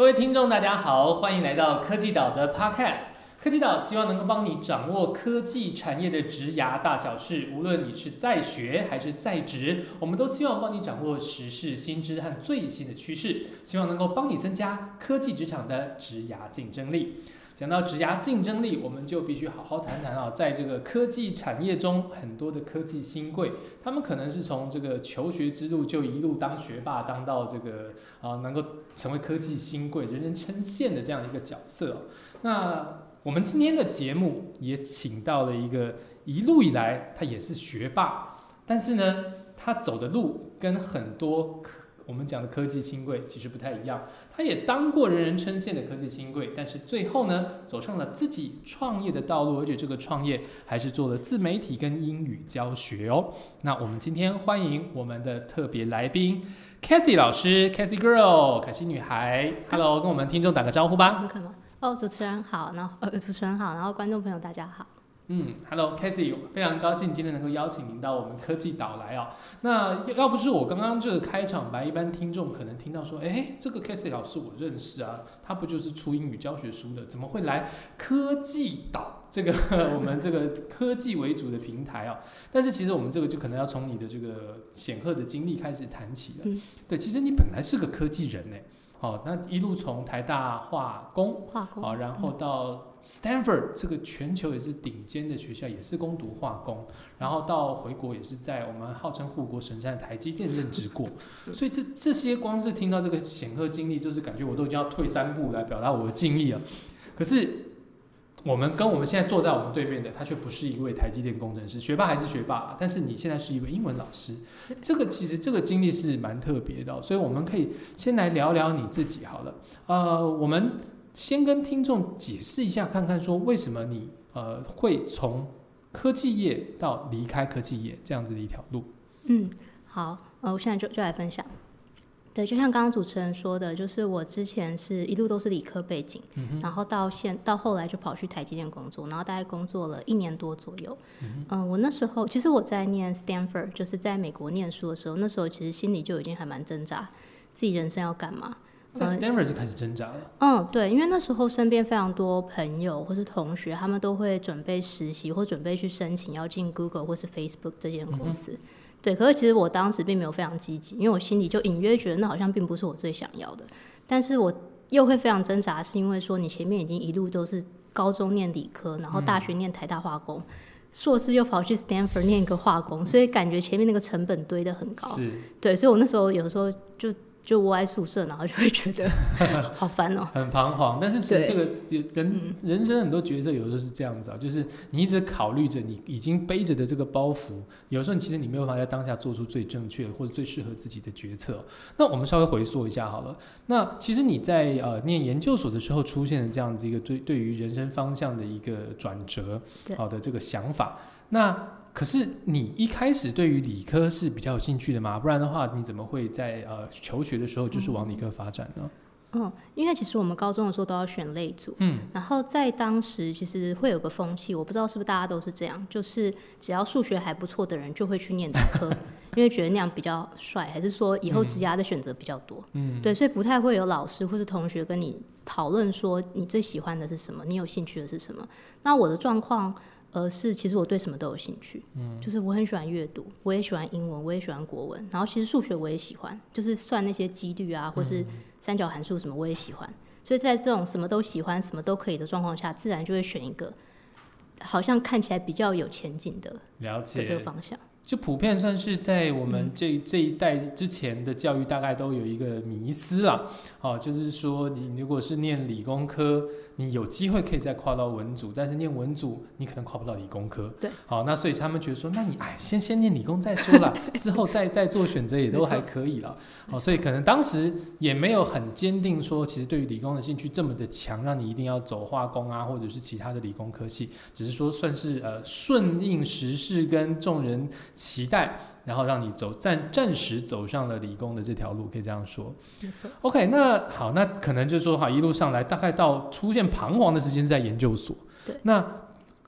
各位听众，大家好，欢迎来到科技岛的 Podcast。科技岛希望能够帮你掌握科技产业的职涯大小事，无论你是在学还是在职，我们都希望帮你掌握时事新知和最新的趋势，希望能够帮你增加科技职场的职涯竞争力。讲到职涯竞争力，我们就必须好好谈谈啊，在这个科技产业中，很多的科技新贵，他们可能是从这个求学之路就一路当学霸，当到这个啊能够成为科技新贵、人人称羡的这样一个角色。那我们今天的节目也请到了一个一路以来他也是学霸，但是呢，他走的路跟很多我们讲的科技新贵其实不太一样。他也当过人人称羡的科技新贵，但是最后呢，走上了自己创业的道路，而且这个创业还是做了自媒体跟英语教学哦。那我们今天欢迎我们的特别来宾 c a t h y 老师 c a t h y Girl，可惜女孩，Hello，跟我们听众打个招呼吧。可能哦，主持人好，然后呃，主持人好，然后观众朋友大家好。嗯，Hello，Cathy，非常高兴今天能够邀请您到我们科技岛来哦。那要不是我刚刚这个开场白，一般听众可能听到说，哎，这个 Cathy 老师我认识啊，他不就是出英语教学书的，怎么会来科技岛这个 我们这个科技为主的平台哦？但是其实我们这个就可能要从你的这个显赫的经历开始谈起了。对，其实你本来是个科技人呢。好，那一路从台大化工，化工，好，然后到 Stanford 这个全球也是顶尖的学校，也是攻读化工，然后到回国也是在我们号称护国神山的台积电任职过，所以这这些光是听到这个显赫经历，就是感觉我都已经要退三步来表达我的敬意了。可是。我们跟我们现在坐在我们对面的，他却不是一位台积电工程师，学霸还是学霸，但是你现在是一位英文老师，这个其实这个经历是蛮特别的，所以我们可以先来聊聊你自己好了。呃，我们先跟听众解释一下，看看说为什么你呃会从科技业到离开科技业这样子的一条路。嗯，好，呃，我现在就就来分享。对，就像刚刚主持人说的，就是我之前是一路都是理科背景，然后到现到后来就跑去台积电工作，然后大概工作了一年多左右。嗯，我那时候其实我在念 Stanford，就是在美国念书的时候，那时候其实心里就已经还蛮挣扎，自己人生要干嘛。在 Stanford 就开始挣扎了。嗯，对，因为那时候身边非常多朋友或是同学，他们都会准备实习或准备去申请要进 Google 或是 Facebook 这间公司。对，可是其实我当时并没有非常积极，因为我心里就隐约觉得那好像并不是我最想要的。但是我又会非常挣扎，是因为说你前面已经一路都是高中念理科，然后大学念台大化工，硕士又跑去 Stanford 念一个化工，所以感觉前面那个成本堆得很高。是，对，所以我那时候有时候就。就窝在宿舍，然后就会觉得 好烦哦，很彷徨。但是其实这个人人生很多角色有时候是这样子啊，就是你一直考虑着你已经背着的这个包袱，有时候其实你没有办法在当下做出最正确或者最适合自己的决策。那我们稍微回溯一下好了。那其实你在呃念研究所的时候出现了这样子一个对对于人生方向的一个转折，好的这个想法。那可是你一开始对于理科是比较有兴趣的吗？不然的话，你怎么会在呃求学的时候就是往理科发展呢？嗯，因为其实我们高中的时候都要选类组，嗯，然后在当时其实会有个风气，我不知道是不是大家都是这样，就是只要数学还不错的人就会去念理科，因为觉得那样比较帅，还是说以后职涯的选择比较多，嗯，对，所以不太会有老师或是同学跟你讨论说你最喜欢的是什么，你有兴趣的是什么。那我的状况。而是其实我对什么都有兴趣，嗯，就是我很喜欢阅读，我也喜欢英文，我也喜欢国文，然后其实数学我也喜欢，就是算那些几率啊，或是三角函数什么我也喜欢，所以在这种什么都喜欢、什么都可以的状况下，自然就会选一个好像看起来比较有前景的了解。这个方向。就普遍算是在我们这这一代之前的教育，大概都有一个迷思啦，哦，就是说你如果是念理工科。你有机会可以再跨到文组，但是念文组你可能跨不到理工科。对，好，那所以他们觉得说，那你哎，先先念理工再说啦，之后再再做选择也都还可以了。好，所以可能当时也没有很坚定说，其实对于理工的兴趣这么的强，让你一定要走化工啊，或者是其他的理工科系，只是说算是呃顺应时势跟众人期待。然后让你走暂暂时走上了理工的这条路，可以这样说。没错。OK，那好，那可能就是说哈，一路上来大概到出现彷徨的时间是在研究所。对。那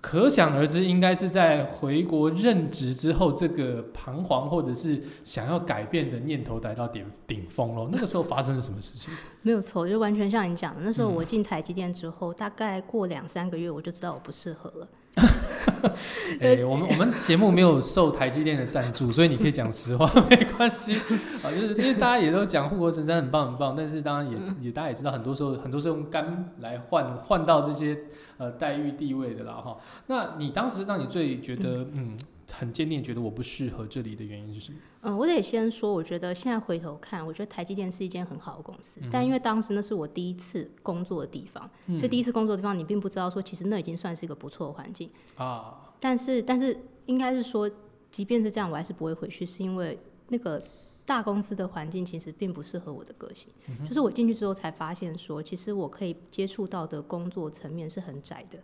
可想而知，应该是在回国任职之后，这个彷徨或者是想要改变的念头达到顶顶峰了。那个时候发生了什么事情？没有错，就完全像你讲的。那时候我进台积电之后，大概过两三个月，我就知道我不适合了。哎，我们我们节目没有受台积电的赞助，所以你可以讲实话，没关系啊。就是因为大家也都讲护国神山很棒很棒，但是当然也也大家也知道，很多时候很多是用肝来换换到这些呃待遇地位的啦哈。那你当时让你最觉得嗯？很坚定觉得我不适合这里的原因是什么？嗯，我得先说，我觉得现在回头看，我觉得台积电是一间很好的公司。但因为当时那是我第一次工作的地方，所以第一次工作的地方，你并不知道说，其实那已经算是一个不错的环境啊。但是，但是应该是说，即便是这样，我还是不会回去，是因为那个大公司的环境其实并不适合我的个性。就是我进去之后才发现说，其实我可以接触到的工作层面是很窄的。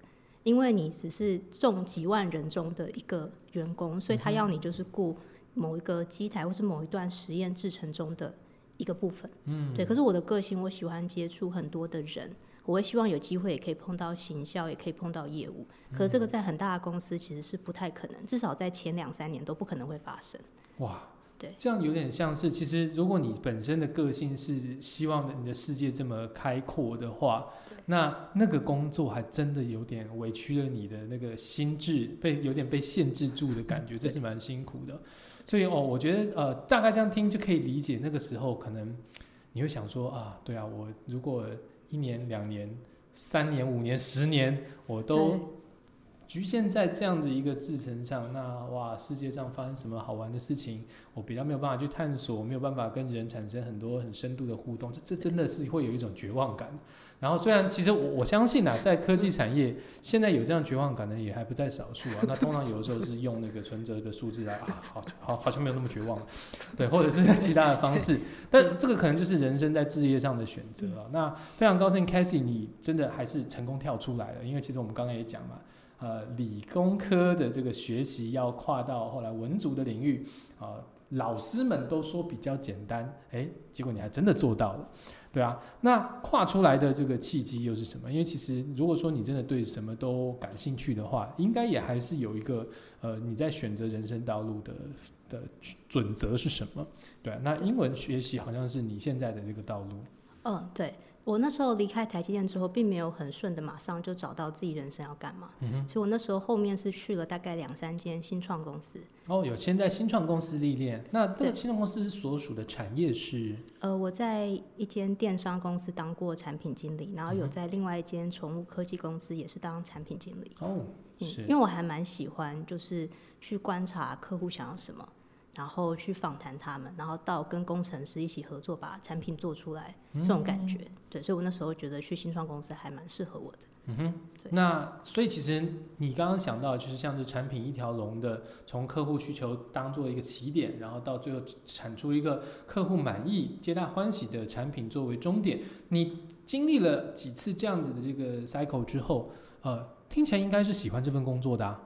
因为你只是众几万人中的一个员工，所以他要你就是雇某一个机台或是某一段实验制程中的一个部分。嗯，对。可是我的个性，我喜欢接触很多的人，我会希望有机会也可以碰到行销，也可以碰到业务。可是这个在很大的公司其实是不太可能，至少在前两三年都不可能会发生。哇，对，这样有点像是，其实如果你本身的个性是希望你的世界这么开阔的话。那那个工作还真的有点委屈了你的那个心智，被有点被限制住的感觉，这是蛮辛苦的。所以哦，我觉得呃，大概这样听就可以理解，那个时候可能你会想说啊，对啊，我如果一年、两年、三年、五年、十年，我都局限在这样子一个制程上，那哇，世界上发生什么好玩的事情，我比较没有办法去探索，没有办法跟人产生很多很深度的互动，这这真的是会有一种绝望感。然后虽然其实我我相信啊，在科技产业现在有这样绝望感的也还不在少数啊。那通常有的时候是用那个存折的数字来啊，好好好像没有那么绝望，对，或者是其他的方式。但这个可能就是人生在置业上的选择啊。那非常高兴 c a s h y 你真的还是成功跳出来了。因为其实我们刚刚也讲嘛，呃，理工科的这个学习要跨到后来文组的领域啊，老师们都说比较简单，哎，结果你还真的做到了。对啊，那跨出来的这个契机又是什么？因为其实如果说你真的对什么都感兴趣的话，应该也还是有一个呃你在选择人生道路的的准则是什么？对，那英文学习好像是你现在的这个道路。嗯，对。我那时候离开台积电之后，并没有很顺的马上就找到自己人生要干嘛，所以我那时候后面是去了大概两三间新创公司。哦，有先在新创公司历练，那这新创公司所属的产业是？呃，我在一间电商公司当过产品经理，然后有在另外一间宠物科技公司也是当产品经理。哦，是，因为我还蛮喜欢，就是去观察客户想要什么。然后去访谈他们，然后到跟工程师一起合作把产品做出来，这种感觉，对，所以我那时候觉得去新创公司还蛮适合我的。嗯哼，那所以其实你刚刚想到，就是像是产品一条龙的，从客户需求当做一个起点，然后到最后产出一个客户满意、皆大欢喜的产品作为终点。你经历了几次这样子的这个 cycle 之后，呃，听起来应该是喜欢这份工作的。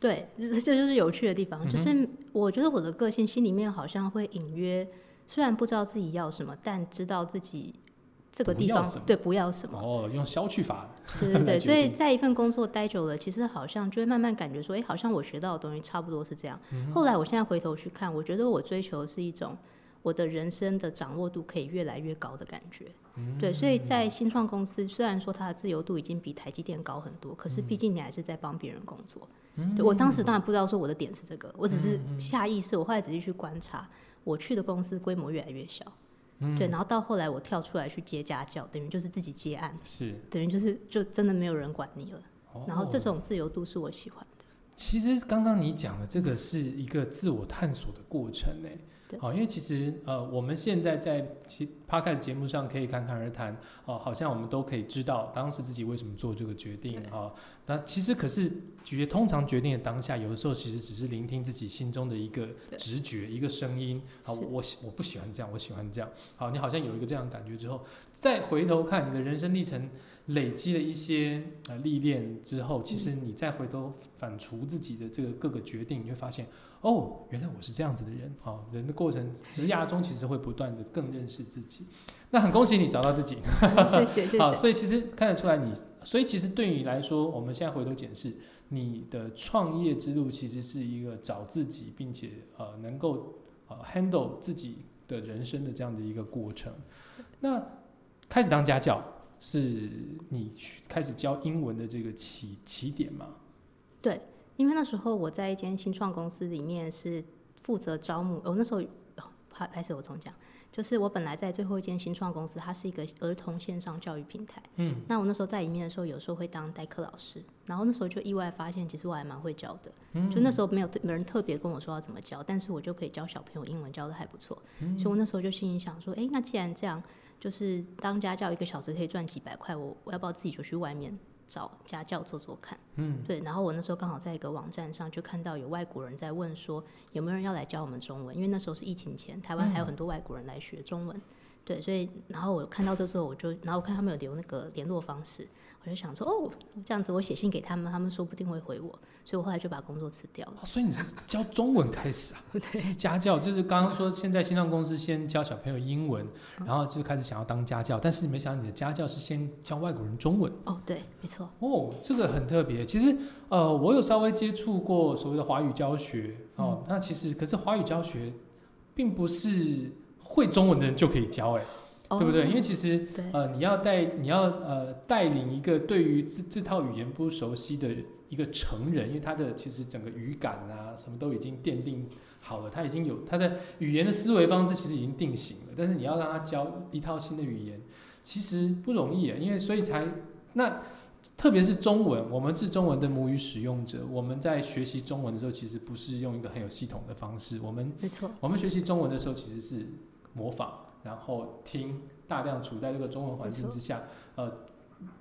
对，这这就是有趣的地方，就是我觉得我的个性心里面好像会隐约，虽然不知道自己要什么，但知道自己这个地方对不要什么。哦，用消去法。对对对，所以在一份工作待久了，其实好像就会慢慢感觉说，哎，好像我学到的东西差不多是这样。后来我现在回头去看，我觉得我追求的是一种我的人生的掌握度可以越来越高的感觉。对，所以在新创公司，虽然说它的自由度已经比台积电高很多，可是毕竟你还是在帮别人工作。对我当时当然不知道说我的点是这个，我只是下意识，我后来仔细去观察，我去的公司规模越来越小，对，然后到后来我跳出来去接家教，等于就是自己接案，是。等于就是就真的没有人管你了，然后这种自由度是我喜欢的。其实刚刚你讲的这个是一个自我探索的过程呢。好，因为其实呃，我们现在在其 podcast 节目上可以侃侃而谈，哦，好像我们都可以知道当时自己为什么做这个决定啊。那其实可是决通常决定的当下，有的时候其实只是聆听自己心中的一个直觉，一个声音。好，我喜我不喜欢这样，我喜欢这样。好，你好像有一个这样的感觉之后，再回头看你的人生历程，累积了一些呃历练之后，其实你再回头反刍自己的这个各个决定，你会发现。哦，原来我是这样子的人啊！人的过程，职涯中其实会不断的更认识自己。那很恭喜你找到自己，谢谢谢谢。好，所以其实看得出来你，所以其实对你来说，我们现在回头检视，你的创业之路其实是一个找自己，并且呃能够呃 handle 自己的人生的这样的一个过程。那开始当家教是你开始教英文的这个起起点吗？对，因为那时候我在一间新创公司里面是负责招募，我那时候还还是我重讲。就是我本来在最后一间新创公司，它是一个儿童线上教育平台。嗯，那我那时候在里面的时候，有时候会当代课老师，然后那时候就意外发现，其实我还蛮会教的。嗯，就那时候没有没人特别跟我说要怎么教，但是我就可以教小朋友英文，教的还不错。嗯，所以我那时候就心里想说，哎，那既然这样，就是当家教一个小时可以赚几百块，我我要不要自己就去外面？找家教做做看，嗯，对，然后我那时候刚好在一个网站上就看到有外国人在问说有没有人要来教我们中文，因为那时候是疫情前，台湾还有很多外国人来学中文，对，所以然后我看到这之后，我就然后我看他们有留那个联络方式。我就想说，哦，这样子我写信给他们，他们说不定会回我，所以我后来就把工作辞掉了。所以你是教中文开始啊？对，是家教，就是刚刚说现在新浪公司先教小朋友英文，然后就开始想要当家教，但是没想到你的家教是先教外国人中文。哦，对，没错。哦，这个很特别。其实，呃，我有稍微接触过所谓的华语教学哦，那其实可是华语教学并不是会中文的人就可以教，哎。对不对？因为其实，呃，你要带你要呃带领一个对于这这套语言不熟悉的一个成人，因为他的其实整个语感啊，什么都已经奠定好了，他已经有他的语言的思维方式，其实已经定型了。但是你要让他教一套新的语言，其实不容易啊。因为所以才那特别是中文，我们是中文的母语使用者，我们在学习中文的时候，其实不是用一个很有系统的方式。我们没错，我们学习中文的时候，其实是模仿。然后听大量处在这个中文环境之下，呃，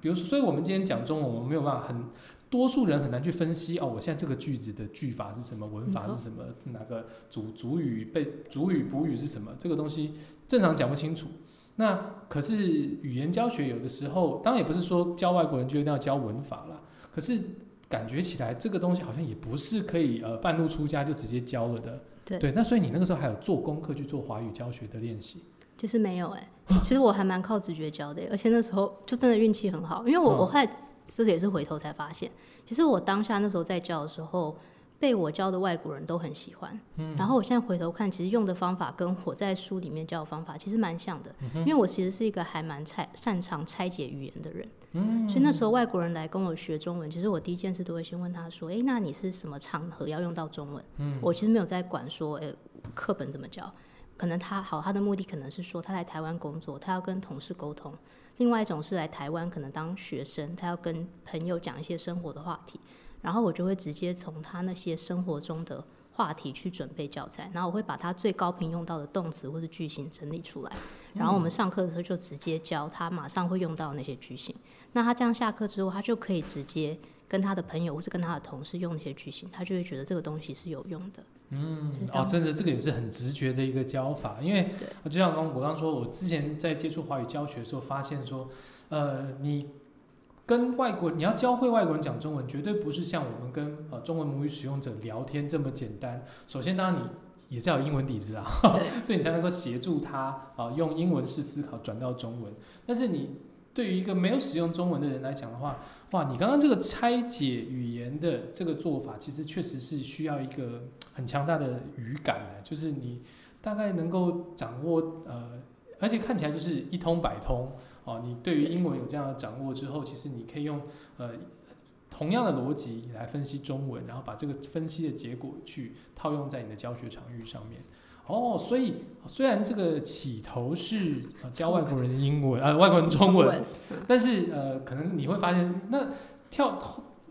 比如说，所以我们今天讲中文，我们没有办法很多数人很难去分析哦，我现在这个句子的句法是什么，文法是什么，哪个主主语被主语补语是什么，这个东西正常讲不清楚。那可是语言教学有的时候，当然也不是说教外国人就一定要教文法了，可是感觉起来这个东西好像也不是可以呃半路出家就直接教了的。对，那所以你那个时候还有做功课去做华语教学的练习。其实没有哎，其实我还蛮靠直觉教的，而且那时候就真的运气很好，因为我我后来这也是回头才发现，其实我当下那时候在教的时候，被我教的外国人都很喜欢。嗯，然后我现在回头看，其实用的方法跟我在书里面教的方法其实蛮像的，因为我其实是一个还蛮拆擅长拆解语言的人。嗯，所以那时候外国人来跟我学中文，其实我第一件事都会先问他说：“哎，那你是什么场合要用到中文？”嗯，我其实没有在管说，哎，课本怎么教。可能他好，他的目的可能是说他来台湾工作，他要跟同事沟通；另外一种是来台湾可能当学生，他要跟朋友讲一些生活的话题。然后我就会直接从他那些生活中的话题去准备教材，然后我会把他最高频用到的动词或者句型整理出来。然后我们上课的时候就直接教他马上会用到那些句型。那他这样下课之后，他就可以直接跟他的朋友或是跟他的同事用那些句型，他就会觉得这个东西是有用的。嗯，哦，真的，这个也是很直觉的一个教法，因为就像刚我刚说，我之前在接触华语教学的时候，发现说，呃，你跟外国你要教会外国人讲中文，绝对不是像我们跟呃中文母语使用者聊天这么简单。首先，当然你也是要有英文底子啊，所以你才能够协助他啊用英文式思考转到中文。但是你对于一个没有使用中文的人来讲的话，哇，你刚刚这个拆解语言的这个做法，其实确实是需要一个很强大的语感的，就是你大概能够掌握呃，而且看起来就是一通百通哦。你对于英文有这样的掌握之后，其实你可以用呃同样的逻辑来分析中文，然后把这个分析的结果去套用在你的教学场域上面。哦，所以虽然这个起头是教外国人英文，呃，外国人中文，但是呃，可能你会发现，那跳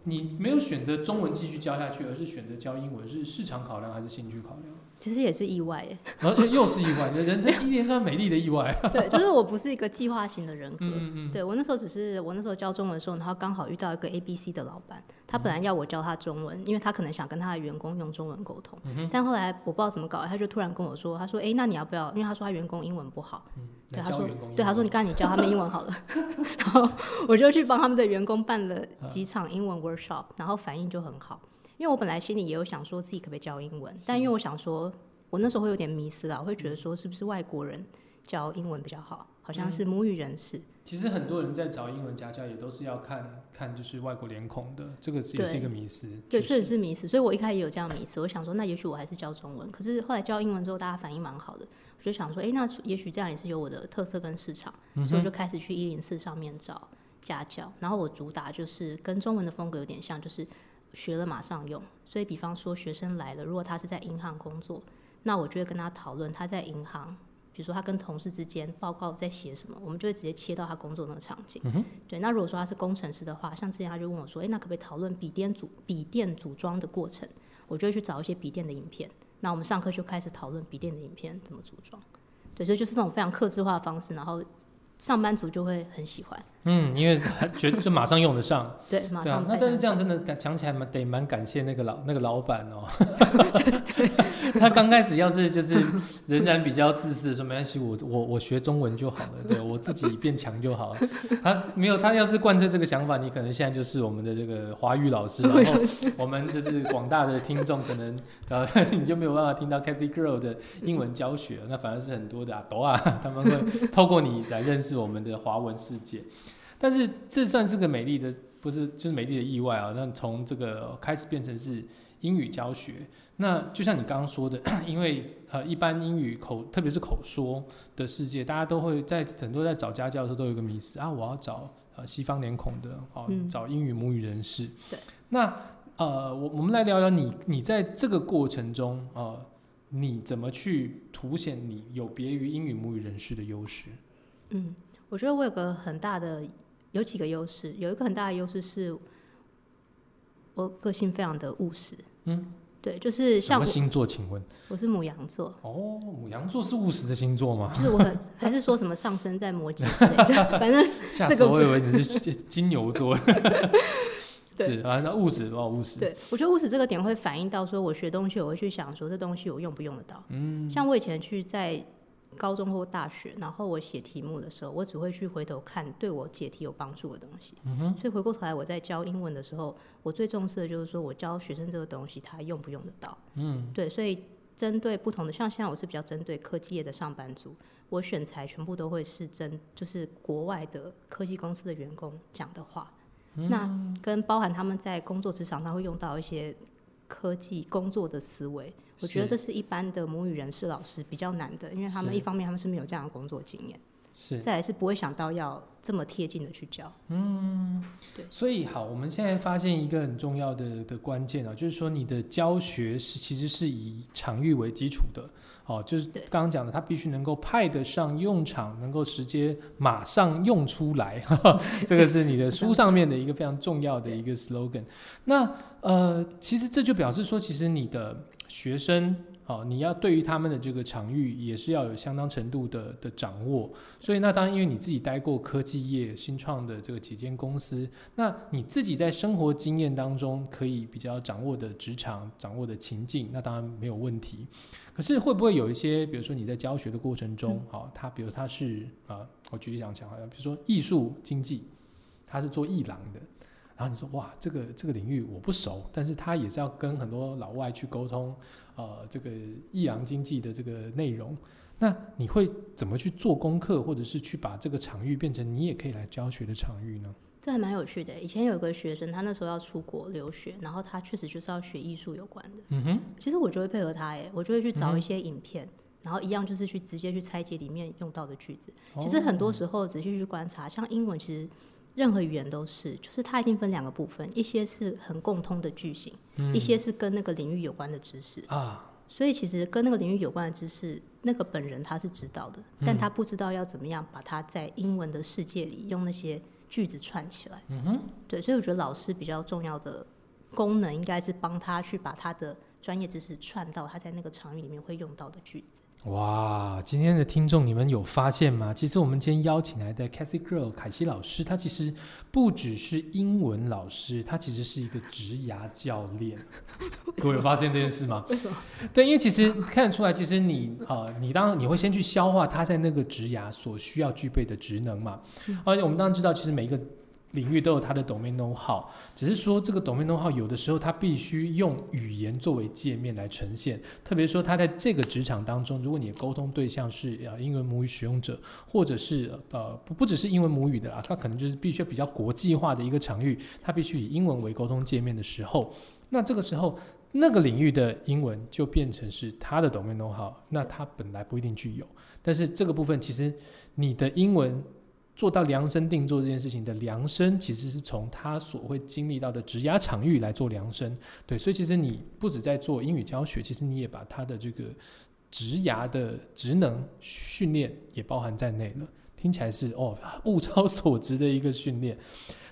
你没有选择中文继续教下去，而是选择教英文，是市场考量还是兴趣考量？其实也是意外，然后又是意外，人生一连串美丽的意外。对，就是我不是一个计划型的人格。嗯嗯。对我那时候只是我那时候教中文的时候，然后刚好遇到一个 A B C 的老板，他本来要我教他中文，因为他可能想跟他的员工用中文沟通。嗯但后来我不知道怎么搞，他就突然跟我说，他说：“哎，那你要不要？因为他说他员工英文不好。嗯。对，他说，对，他说你刚才你教他们英文好了。然后我就去帮他们的员工办了几场英文 workshop，然后反应就很好。因为我本来心里也有想说自己可不可以教英文，但因为我想说。我那时候会有点迷失啊，我会觉得说是不是外国人教英文比较好？好像是母语人士。其实很多人在找英文家教，也都是要看看就是外国脸孔的，这个也是一个迷思。对，确实是迷思。所以我一开始也有这样迷思，我想说，那也许我还是教中文。可是后来教英文之后，大家反应蛮好的，我就想说，哎，那也许这样也是有我的特色跟市场，所以我就开始去一零四上面找家教。然后我主打就是跟中文的风格有点像，就是学了马上用。所以比方说学生来了，如果他是在银行工作，那我就会跟他讨论他在银行。比如说他跟同事之间报告在写什么，我们就会直接切到他工作那个场景。对，那如果说他是工程师的话，像之前他就问我说：“哎，那可不可以讨论笔电组笔电组装的过程？”我就会去找一些笔电的影片。那我们上课就开始讨论笔电的影片怎么组装。对，所以就是那种非常克制化的方式，然后上班族就会很喜欢。嗯，因为觉得就马上用得上，对，马上。那但是这样真的讲起来蛮得蛮感谢那个老那个老板哦。他刚开始要是就是仍然比较自私，说没关系，我我我学中文就好了，对我自己变强就好了。他没有，他要是贯彻这个想法，你可能现在就是我们的这个华语老师，然后 我们就是广大的听众，可能呃你就没有办法听到 Cathy Girl 的英文教学，那反而是很多的啊朵啊，他们会透过你来认识我们的华文世界。但是这算是个美丽的，不是就是美丽的意外啊！那从这个开始变成是英语教学，那就像你刚刚说的，因为呃，一般英语口，特别是口说的世界，大家都会在很多在找家教的时候都有一个迷思啊，我要找呃西方脸孔的哦，找英语母语人士。对。那呃，我我们来聊聊你，你在这个过程中呃，你怎么去凸显你有别于英语母语人士的优势？嗯，我觉得我有个很大的。有几个优势，有一个很大的优势是，我个性非常的务实。嗯，对，就是像什么星座？请问我是母羊座。哦，母羊座是务实的星座吗？就是我很，还是说什么上升在摩羯之类的？反正 吓死我以为你是金牛座。是啊，那务实哦，务实。对，我觉得务实这个点会反映到说，我学东西我会去想说，这东西我用不用得到。嗯，像我以前去在。高中或大学，然后我写题目的时候，我只会去回头看对我解题有帮助的东西。所以回过头来，我在教英文的时候，我最重视的就是说我教学生这个东西，他用不用得到。嗯，对。所以针对不同的，像现在我是比较针对科技业的上班族，我选材全部都会是针，就是国外的科技公司的员工讲的话。那跟包含他们在工作职场上会用到一些科技工作的思维。我觉得这是一般的母语人士老师比较难的，因为他们一方面他们是没有这样的工作经验，是再来是不会想到要这么贴近的去教。嗯，对。所以好，我们现在发现一个很重要的的关键啊，就是说你的教学是其实是以场域为基础的。哦，就是刚刚讲的，它必须能够派得上用场，能够直接马上用出来。这个是你的书上面的一个非常重要的一个 slogan。那呃，其实这就表示说，其实你的。学生，哦，你要对于他们的这个场域也是要有相当程度的的掌握。所以那当然，因为你自己待过科技业、新创的这个几间公司，那你自己在生活经验当中可以比较掌握的职场、掌握的情境，那当然没有问题。可是会不会有一些，比如说你在教学的过程中，好，他比如他是啊，我举例讲讲，好像比如说艺术经济，他是做艺廊的。然后你说哇，这个这个领域我不熟，但是他也是要跟很多老外去沟通，呃，这个益阳经济的这个内容。那你会怎么去做功课，或者是去把这个场域变成你也可以来教学的场域呢？这还蛮有趣的。以前有个学生，他那时候要出国留学，然后他确实就是要学艺术有关的。嗯哼。其实我就会配合他，哎，我就会去找一些影片，然后一样就是去直接去拆解里面用到的句子。其实很多时候仔细去观察，像英文其实。任何语言都是，就是它已经分两个部分，一些是很共通的句型，一些是跟那个领域有关的知识啊。所以其实跟那个领域有关的知识，那个本人他是知道的，但他不知道要怎么样把它在英文的世界里用那些句子串起来。嗯哼，对，所以我觉得老师比较重要的功能，应该是帮他去把他的专业知识串到他在那个场域里面会用到的句子。哇，今天的听众，你们有发现吗？其实我们今天邀请来的 Cathy Girl 凯西老师，她其实不只是英文老师，她其实是一个职涯教练。各位有发现这件事吗？为什么？对，因为其实看得出来，其实你 呃，你当你会先去消化他在那个职涯所需要具备的职能嘛。而且我们当然知道，其实每一个领域都有它的 domain know how，只是说这个 domain know how 有的时候它必须用语言作为界面来呈现，特别说它在这个职场当中，如果你的沟通对象是呃英文母语使用者，或者是呃不不只是英文母语的啊，它可能就是必须比较国际化的一个场域，它必须以英文为沟通界面的时候，那这个时候那个领域的英文就变成是它的 domain know how，那它本来不一定具有，但是这个部分其实你的英文。做到量身定做这件事情的量身，其实是从他所会经历到的职涯场域来做量身。对，所以其实你不止在做英语教学，其实你也把他的这个职涯的职能训练也包含在内了。听起来是哦，物超所值的一个训练。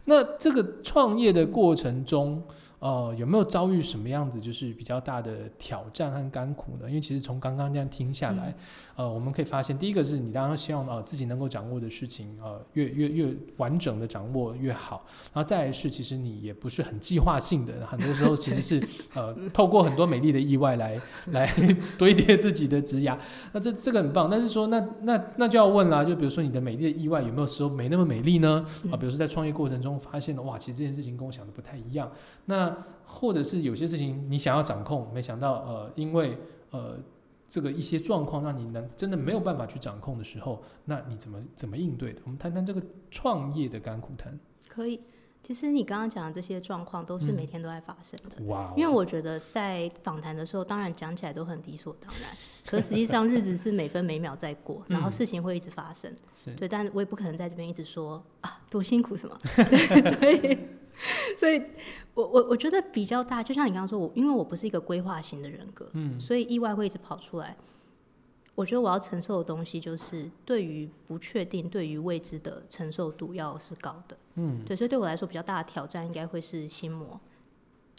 那这个创业的过程中。呃，有没有遭遇什么样子就是比较大的挑战和甘苦呢？因为其实从刚刚这样听下来，呃，我们可以发现，第一个是你当然希望呃自己能够掌握的事情，呃，越越越完整的掌握越好。然后再来是，其实你也不是很计划性的，很多时候其实是 呃透过很多美丽的意外来来堆叠自己的职涯。那这这个很棒，但是说那那那就要问啦，就比如说你的美丽的意外有没有时候没那么美丽呢？啊，比如说在创业过程中发现的哇，其实这件事情跟我想的不太一样。那或者是有些事情你想要掌控，没想到呃，因为呃这个一些状况让你能真的没有办法去掌控的时候，那你怎么怎么应对的？我们谈谈这个创业的甘苦谈。可以，其实你刚刚讲的这些状况都是每天都在发生的。哇！因为我觉得在访谈的时候，当然讲起来都很理所当然，可实际上日子是每分每秒在过，然后事情会一直发生。是对，但我也不可能在这边一直说啊多辛苦什么，所 以所以。我我我觉得比较大，就像你刚刚说，我因为我不是一个规划型的人格，嗯，所以意外会一直跑出来。我觉得我要承受的东西，就是对于不确定、对于未知的承受度要是高的，嗯，对，所以对我来说比较大的挑战应该会是心魔。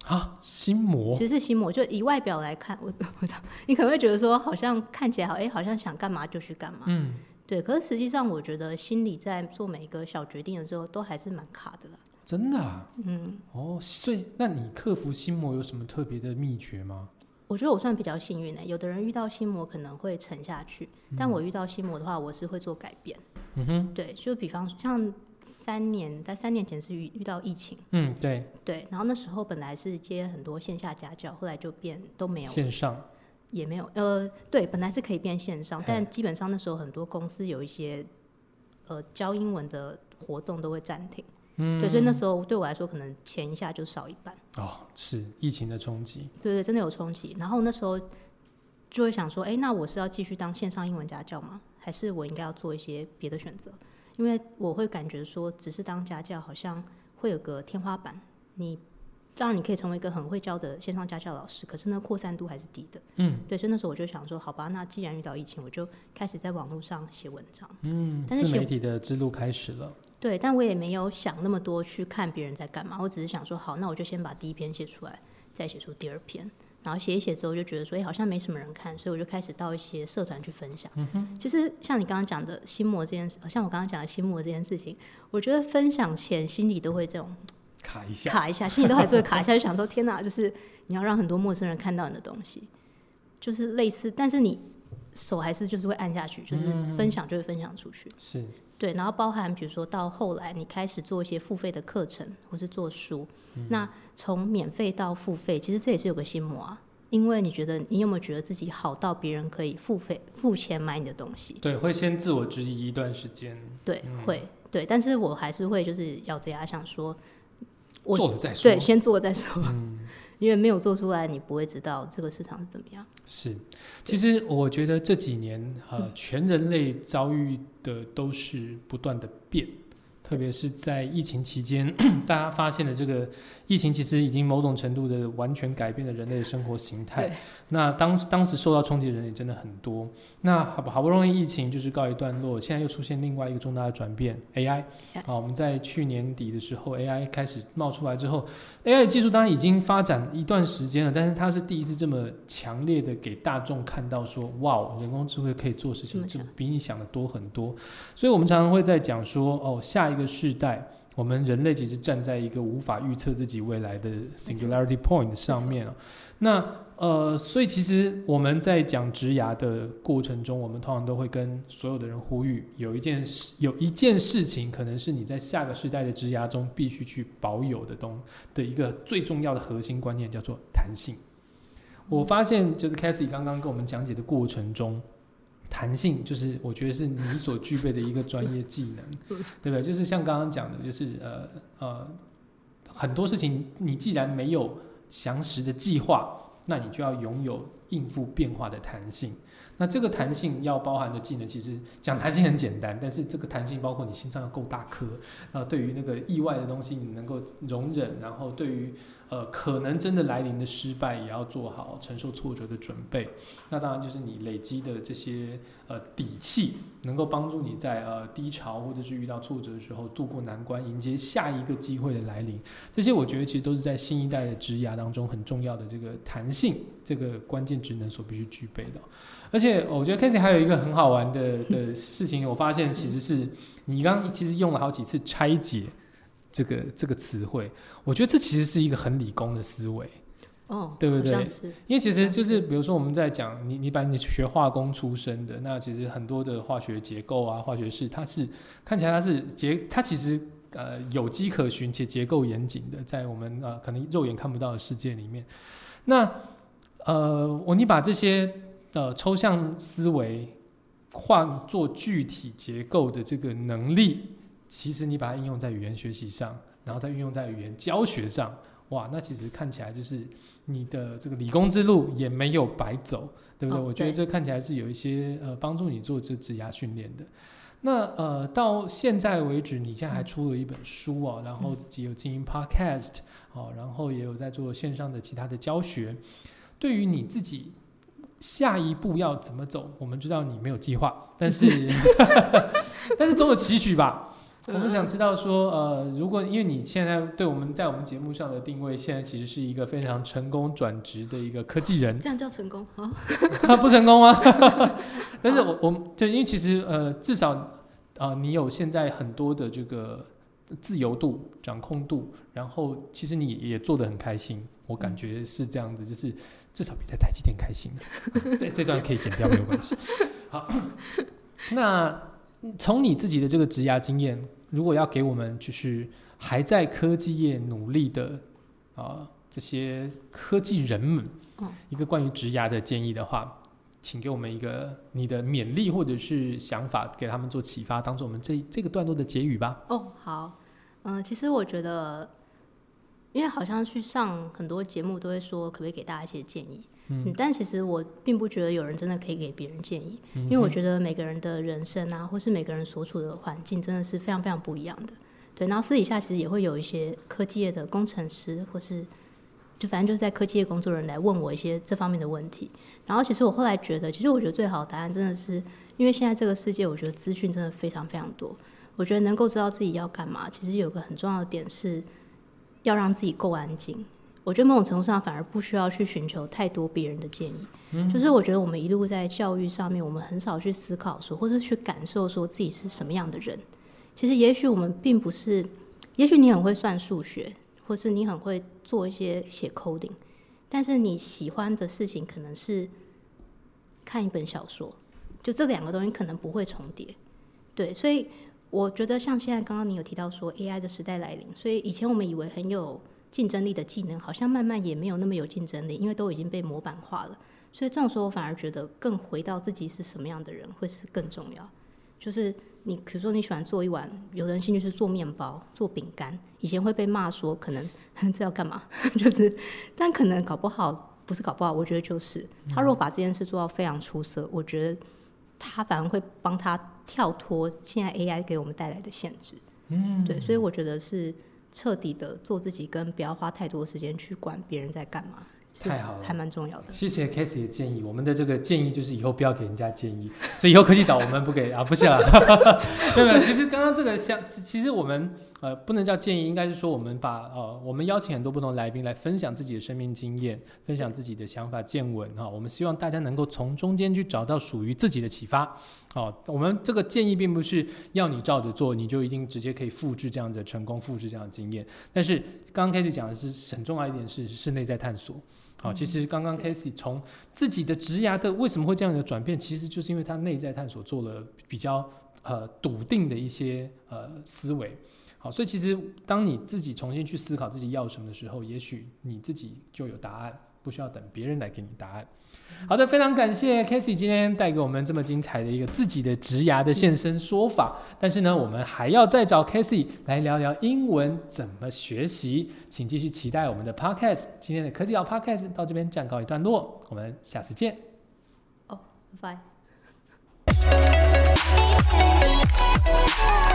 啊，心魔，其实是心魔。就以外表来看，我我操，你可能会觉得说，好像看起来好，哎，好像想干嘛就去干嘛，嗯，对。可是实际上，我觉得心里在做每一个小决定的时候，都还是蛮卡的啦。真的，嗯，哦，所以那你克服心魔有什么特别的秘诀吗？我觉得我算比较幸运的，有的人遇到心魔可能会沉下去，但我遇到心魔的话，我是会做改变。嗯哼，对，就比方像三年，在三年前是遇遇到疫情，嗯，对，对，然后那时候本来是接很多线下家教，后来就变都没有线上，也没有，呃，对，本来是可以变线上，但基本上那时候很多公司有一些呃教英文的活动都会暂停。嗯，对，所以那时候对我来说，可能钱一下就少一半。哦，是疫情的冲击。对对，真的有冲击。然后那时候就会想说，哎，那我是要继续当线上英文家教吗？还是我应该要做一些别的选择？因为我会感觉说，只是当家教好像会有个天花板。你当然你可以成为一个很会教的线上家教老师，可是那扩散度还是低的。嗯，对，所以那时候我就想说，好吧，那既然遇到疫情，我就开始在网络上写文章。嗯，自媒体的之路开始了。对，但我也没有想那么多去看别人在干嘛，我只是想说，好，那我就先把第一篇写出来，再写出第二篇，然后写一写之后就觉得说，哎，好像没什么人看，所以我就开始到一些社团去分享。其实像你刚刚讲的心魔这件事，像我刚刚讲的心魔这件事情，我觉得分享前心里都会这种卡一下，卡一下，心里都还是会卡一下，就想说，天哪，就是你要让很多陌生人看到你的东西，就是类似，但是你手还是就是会按下去，就是分享就会分享出去，是。对，然后包含比如说到后来，你开始做一些付费的课程，或是做书，那从免费到付费，其实这也是有个心魔啊。因为你觉得，你有没有觉得自己好到别人可以付费付钱买你的东西？对，会先自我质疑一段时间。对，会，对，但是我还是会就是咬着牙想说，我做了再说。对，先做了再说。因为没有做出来，你不会知道这个市场是怎么样。是，其实我觉得这几年呃，全人类遭遇的都是不断的变。特别是在疫情期间，大家发现了这个疫情其实已经某种程度的完全改变了人类的生活形态。那当当时受到冲击的人也真的很多。那好不好不容易疫情就是告一段落，现在又出现另外一个重大的转变，AI。啊，我们在去年底的时候，AI 开始冒出来之后，AI 技术当然已经发展一段时间了，但是它是第一次这么强烈的给大众看到说，哇，人工智慧可以做事情，这比你想的多很多。所以我们常常会在讲说，哦，下一。个世代，我们人类其实站在一个无法预测自己未来的 singularity point 上面那呃，所以其实我们在讲植牙的过程中，我们通常都会跟所有的人呼吁，有一件事，有一件事情，可能是你在下个世代的植牙中必须去保有的东的一个最重要的核心观念，叫做弹性。我发现，就是 c a t h y 刚刚跟我们讲解的过程中。弹性就是我觉得是你所具备的一个专业技能，对不对？就是像刚刚讲的，就是呃呃，很多事情你既然没有详实的计划，那你就要拥有应付变化的弹性。那这个弹性要包含的技能，其实讲弹性很简单，但是这个弹性包括你心脏要够大颗，然后，对于那个意外的东西你能够容忍，然后对于呃可能真的来临的失败也要做好承受挫折的准备。那当然就是你累积的这些呃底气，能够帮助你在呃低潮或者是遇到挫折的时候渡过难关，迎接下一个机会的来临。这些我觉得其实都是在新一代的职涯当中很重要的这个弹性这个关键职能所必须具备的。而且我觉得 Casey 还有一个很好玩的的事情，我发现其实是你刚其实用了好几次拆解这个这个词汇，我觉得这其实是一个很理工的思维，哦，对不对？因为其实就是比如说我们在讲你你把你学化工出身的，那其实很多的化学结构啊、化学式，它是看起来它是结，它其实呃有机可循且结构严谨的，在我们呃可能肉眼看不到的世界里面，那呃我你把这些。的抽象思维换做具体结构的这个能力，其实你把它应用在语言学习上，然后再运用在语言教学上，哇，那其实看起来就是你的这个理工之路也没有白走，对不对？我觉得这看起来是有一些呃帮助你做这职涯训练的。那呃到现在为止，你现在还出了一本书哦，然后自己有经营 podcast 哦，然后也有在做线上的其他的教学，对于你自己。下一步要怎么走？我们知道你没有计划，但是 但是总有期许吧。我们想知道说，呃，如果因为你现在对我们在我们节目上的定位，现在其实是一个非常成功转职的一个科技人，这样叫成功啊？不成功吗？但是我我就因为其实呃，至少啊，你有现在很多的这个自由度、掌控度，然后其实你也做的很开心，我感觉是这样子，就是。至少比在台积电开心。这这段可以剪掉，没有关系。好，那从你自己的这个职涯经验，如果要给我们就是还在科技业努力的啊这些科技人们，一个关于职涯的建议的话，请给我们一个你的勉励或者是想法，给他们做启发，当做我们这这个段落的结语吧。哦，好，嗯，其实我觉得。因为好像去上很多节目都会说，可不可以给大家一些建议？嗯，但其实我并不觉得有人真的可以给别人建议，因为我觉得每个人的人生啊，或是每个人所处的环境，真的是非常非常不一样的。对，然后私底下其实也会有一些科技业的工程师，或是就反正就是在科技业工作人来问我一些这方面的问题。然后其实我后来觉得，其实我觉得最好的答案真的是，因为现在这个世界，我觉得资讯真的非常非常多。我觉得能够知道自己要干嘛，其实有个很重要的点是。要让自己够安静，我觉得某种程度上反而不需要去寻求太多别人的建议。就是我觉得我们一路在教育上面，我们很少去思考说，或者去感受说自己是什么样的人。其实也许我们并不是，也许你很会算数学，或是你很会做一些写 coding，但是你喜欢的事情可能是看一本小说，就这两个东西可能不会重叠。对，所以。我觉得像现在刚刚你有提到说 AI 的时代来临，所以以前我们以为很有竞争力的技能，好像慢慢也没有那么有竞争力，因为都已经被模板化了。所以这种时候，我反而觉得更回到自己是什么样的人会是更重要。就是你比如说你喜欢做一碗，有的人兴趣是做面包、做饼干，以前会被骂说可能 这要干嘛？就是，但可能搞不好不是搞不好，我觉得就是他如果把这件事做到非常出色，我觉得。他反而会帮他跳脱现在 AI 给我们带来的限制，嗯，对，所以我觉得是彻底的做自己，跟不要花太多时间去管别人在干嘛，太好了，还蛮重要的。谢谢 k a s e y 的建议，我们的这个建议就是以后不要给人家建议，所以以后科技岛我们不给啊，不是啊，没有没有。其实刚刚这个像，其实我们呃，不能叫建议，应该是说我们把呃，我们邀请很多不同来宾来分享自己的生命经验，分享自己的想法见闻哈。我们希望大家能够从中间去找到属于自己的启发。哦，我们这个建议并不是要你照着做，你就一定直接可以复制这样的成功，复制这样的经验。但是刚刚开始讲的是很重要一点是是内在探索。好，其实刚刚 e y 从自己的职涯的为什么会这样的转变，其实就是因为他内在探索做了比较呃笃定的一些呃思维。所以其实当你自己重新去思考自己要什么的时候，也许你自己就有答案，不需要等别人来给你答案。好的，非常感谢 k a s e y 今天带给我们这么精彩的一个自己的职涯的现身说法。但是呢，我们还要再找 k a s e y 来聊聊英文怎么学习，请继续期待我们的 Podcast。今天的科技岛 Podcast 到这边暂告一段落，我们下次见。哦，拜拜。